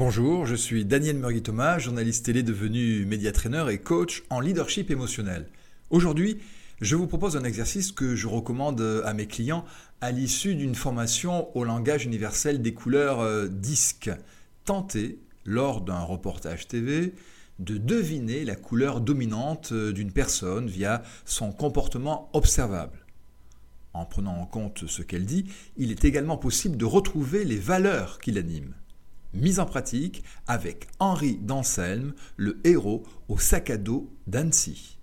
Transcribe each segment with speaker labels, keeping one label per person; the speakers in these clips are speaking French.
Speaker 1: Bonjour, je suis Daniel Murgui-Thomas, journaliste télé devenu médiatraîneur et coach en leadership émotionnel. Aujourd'hui, je vous propose un exercice que je recommande à mes clients à l'issue d'une formation au langage universel des couleurs euh, disques. Tentez, lors d'un reportage TV, de deviner la couleur dominante euh, d'une personne via son comportement observable. En prenant en compte ce qu'elle dit, il est également possible de retrouver les valeurs qui l'animent mise en pratique avec Henri d'Anselme, le héros au sac à dos d'Annecy.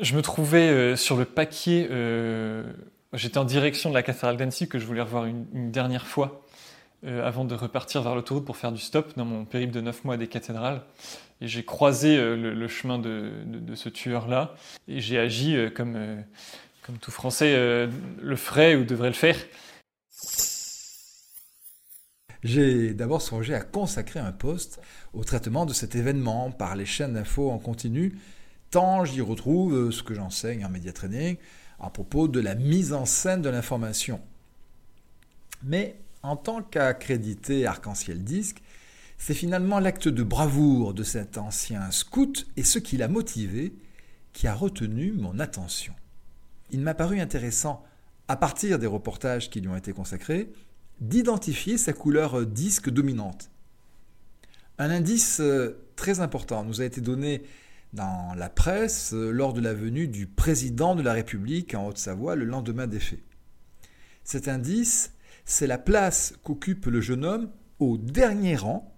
Speaker 2: Je me trouvais euh, sur le paquier, euh, j'étais en direction de la cathédrale d'Annecy que je voulais revoir une, dernière fois euh, avant de repartir vers l'autoroute pour faire du stop dans mon périple de 9 mois des cathédrales. Et j'ai croisé le, chemin de, de ce tueur-là et j'ai agi comme, comme tout Français le ferait ou devrait le faire.
Speaker 1: J'ai d'abord songé à consacrer un poste au traitement de cet événement par les chaînes d'infos en continu, tant j'y retrouve euh, ce que j'enseigne en média training à propos de la mise en scène de l'information. Mais en tant qu'accrédité Arc-en-Ciel Disque, c'est finalement l'acte de bravoure de cet ancien scout et ce qui l'a motivé qui a retenu mon attention. Il m'a paru intéressant, à partir des reportages qui lui ont été consacrés, d'identifier sa couleur disque dominante. Un indice euh, très important nous a été donné dans la presse euh, lors de la venue du président de la République en Haute-Savoie le lendemain des faits. Cet indice, c'est la place qu'occupe le jeune homme au dernier rang,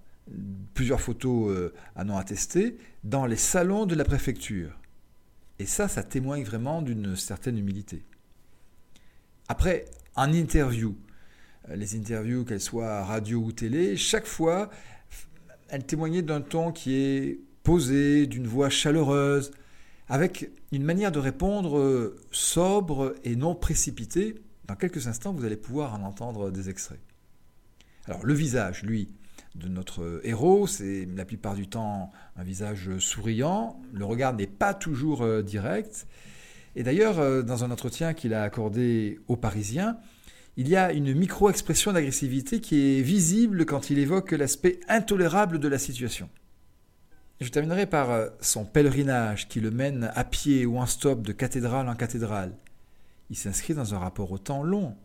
Speaker 1: plusieurs photos euh, en ont attesté, dans les salons de la préfecture. Et ça, ça témoigne vraiment d'une certaine humilité. Après, en interview, euh, les interviews, qu'elles soient radio ou télé, chaque fois, elles témoignaient d'un ton qui est posé, d'une voix chaleureuse, avec une manière de répondre euh, sobre et non précipitée. Dans quelques instants, vous allez pouvoir en entendre des extraits. Alors, le visage, lui, de notre héros, c'est la plupart du temps un visage souriant. Le regard n'est pas toujours euh, direct. Et d'ailleurs, dans un entretien qu'il a accordé aux Parisiens, il y a une micro-expression d'agressivité qui est visible quand il évoque l'aspect intolérable de la situation. Je terminerai par euh, son pèlerinage qui le mène à pied ou en stop de cathédrale en cathédrale. Il s'inscrit dans un rapport au temps long.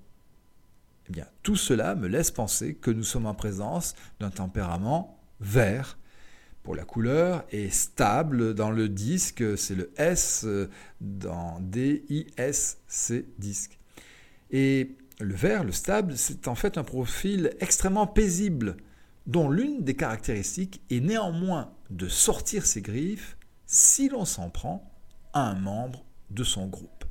Speaker 1: Eh bien, tout cela me laisse penser que nous sommes en présence d'un tempérament vert pour la couleur et stable dans le disque, c'est le S euh, dans D-I-S-C disque. Et le vert, le stable, c'est en fait un profil extrêmement paisible, dont l'une des caractéristiques est néanmoins de sortir ses griffes si l'on s'en prend à un membre de son groupe.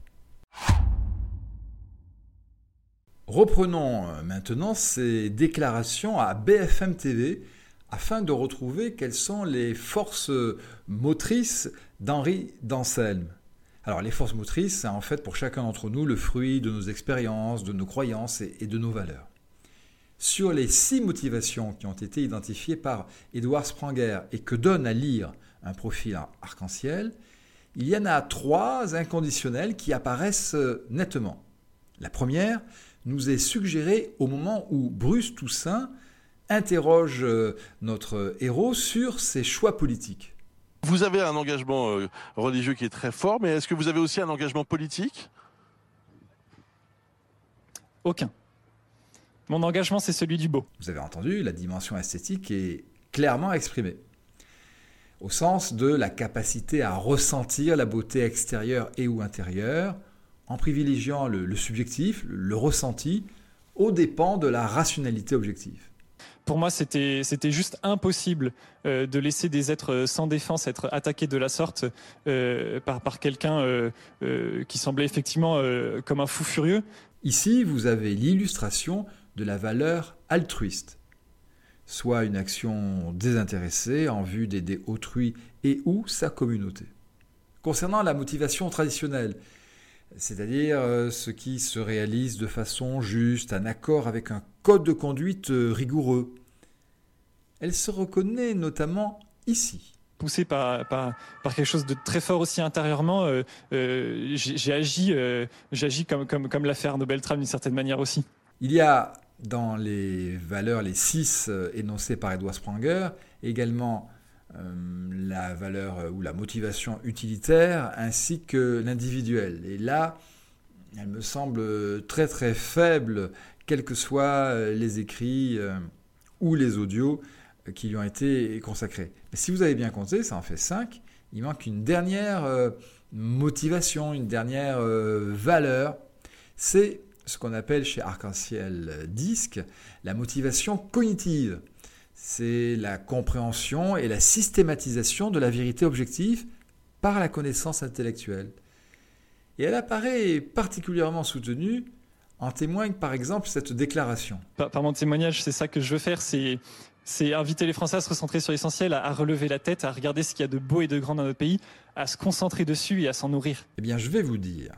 Speaker 1: Reprenons euh, maintenant ces déclarations à BFM TV afin de retrouver quelles sont les forces motrices d'Henri d'Anselme. Alors les forces motrices, c'est en fait pour chacun d'entre nous le fruit de nos expériences, de nos croyances et, de nos valeurs. Sur les six motivations qui ont été identifiées par Edouard Spranger et que donne à lire un profil arc-en-ciel, il y en a trois inconditionnelles qui apparaissent euh, nettement. La première nous est suggérée au moment où Bruce Toussaint interroge euh, notre héros sur ses choix politiques.
Speaker 3: Vous avez un engagement euh, religieux qui est très fort, mais est-ce que vous avez aussi un engagement politique?
Speaker 2: Aucun. Mon engagement, c'est celui du beau.
Speaker 1: Vous avez entendu, la dimension esthétique est clairement exprimée. Au sens de la capacité à ressentir la beauté extérieure et ou intérieure, en privilégiant le, subjectif, le ressenti, aux dépens de la rationalité objective
Speaker 2: pour moi, c'était juste impossible euh, de laisser des êtres sans défense être attaqués de la sorte euh, par, par quelqu'un euh, qui semblait effectivement comme un fou furieux.
Speaker 1: Ici, vous avez l'illustration de la valeur altruiste, soit une action désintéressée en vue d'aider autrui et ou sa communauté. Concernant la motivation traditionnelle, c'est-à-dire ce qui se réalise de façon juste, en accord avec un code de conduite rigoureux, elle se reconnaît notamment ici.
Speaker 2: Poussé par, par, quelque chose de très fort aussi intérieurement, euh, euh, j'ai agi, euh, comme, comme, comme l'a fait Arnaud Beltrame d'une certaine manière aussi.
Speaker 1: Il y a dans les valeurs, les six énoncées par Edward Spranger, également la valeur ou la motivation utilitaire ainsi que l'individuel. Et là, elle me semble très très faible, quels que soient les écrits ou les audios qui lui ont été consacrés. Si vous avez bien compté, ça en fait cinq. Il manque une dernière euh, motivation, une dernière euh, valeur. C'est ce qu'on appelle chez Arc-en-Ciel Disque la motivation cognitive. C'est la compréhension et la systématisation de la vérité objective par la connaissance intellectuelle. Et elle apparaît particulièrement soutenue en témoigne par exemple cette déclaration.
Speaker 2: Par, mon témoignage, c'est ça que je veux faire, c'est c'est inviter les Français à se recentrer sur l'essentiel, à, relever la tête, à regarder ce qu'il y a de beau et de grand dans notre pays, à se concentrer dessus et à s'en nourrir.
Speaker 1: Eh bien, je vais vous dire,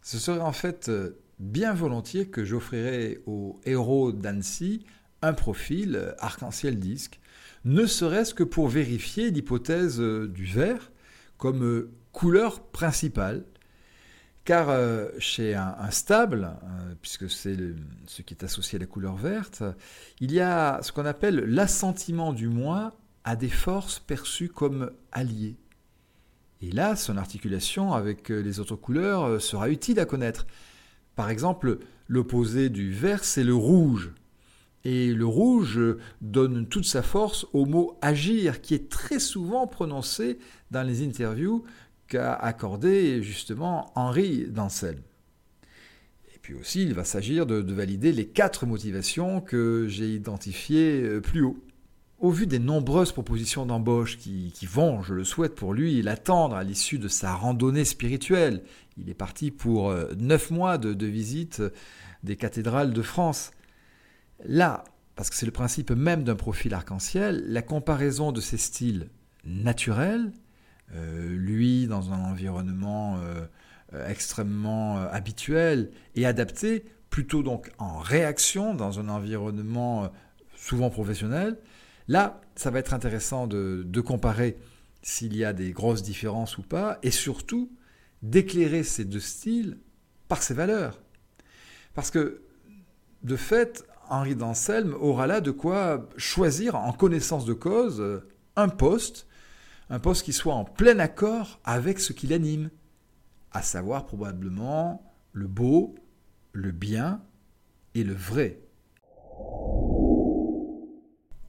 Speaker 1: ce serait en fait euh, bien volontiers que j'offrirais aux héros d'Annecy un profil euh, arc-en-ciel disque, ne serait-ce que pour vérifier l'hypothèse euh, du vert comme couleur principale car euh, chez un, stable, euh, puisque c'est ce qui est associé à la couleur verte, il y a ce qu'on appelle l'assentiment du moi à des forces perçues comme alliées. Et là, son articulation avec euh, les autres couleurs sera utile à connaître. Par exemple, l'opposé du vert, c'est le rouge. Et le rouge donne toute sa force au mot agir, qui est très souvent prononcé dans les interviews qu'a accordé justement Henri Dancel. Et puis aussi, il va s'agir de, valider les quatre motivations que j'ai identifiées euh, plus haut. Au vu des nombreuses propositions d'embauche qui, vont, je le souhaite pour lui, l'attendre à l'issue de sa randonnée spirituelle, il est parti pour euh, neuf mois de, visite des cathédrales de France. Là, parce que c'est le principe même d'un profil arc-en-ciel, la comparaison de ces styles naturels lui dans un environnement euh, euh, extrêmement habituel et adapté, plutôt donc en réaction dans un environnement souvent professionnel. Là, ça va être intéressant de, comparer s'il y a des grosses différences ou pas, et surtout d'éclairer ces deux styles par ses valeurs. Parce que, de fait, Henri d'Anselme aura là de quoi choisir en connaissance de cause un poste un poste qui soit en plein accord avec ce qui l'anime, à savoir probablement le beau, le bien et le vrai.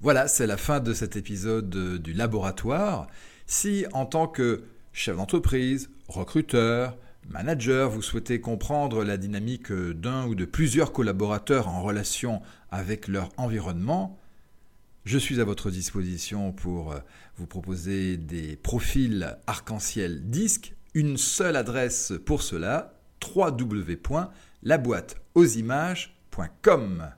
Speaker 1: Voilà, c'est la fin de cet épisode du laboratoire. Si en tant que chef d'entreprise, recruteur, manager, vous souhaitez comprendre la dynamique d'un ou de plusieurs collaborateurs en relation avec leur environnement, je suis à votre disposition pour euh, vous proposer des profils arc-en-ciel disque. Une seule adresse pour cela, www.laboîteauximages.com.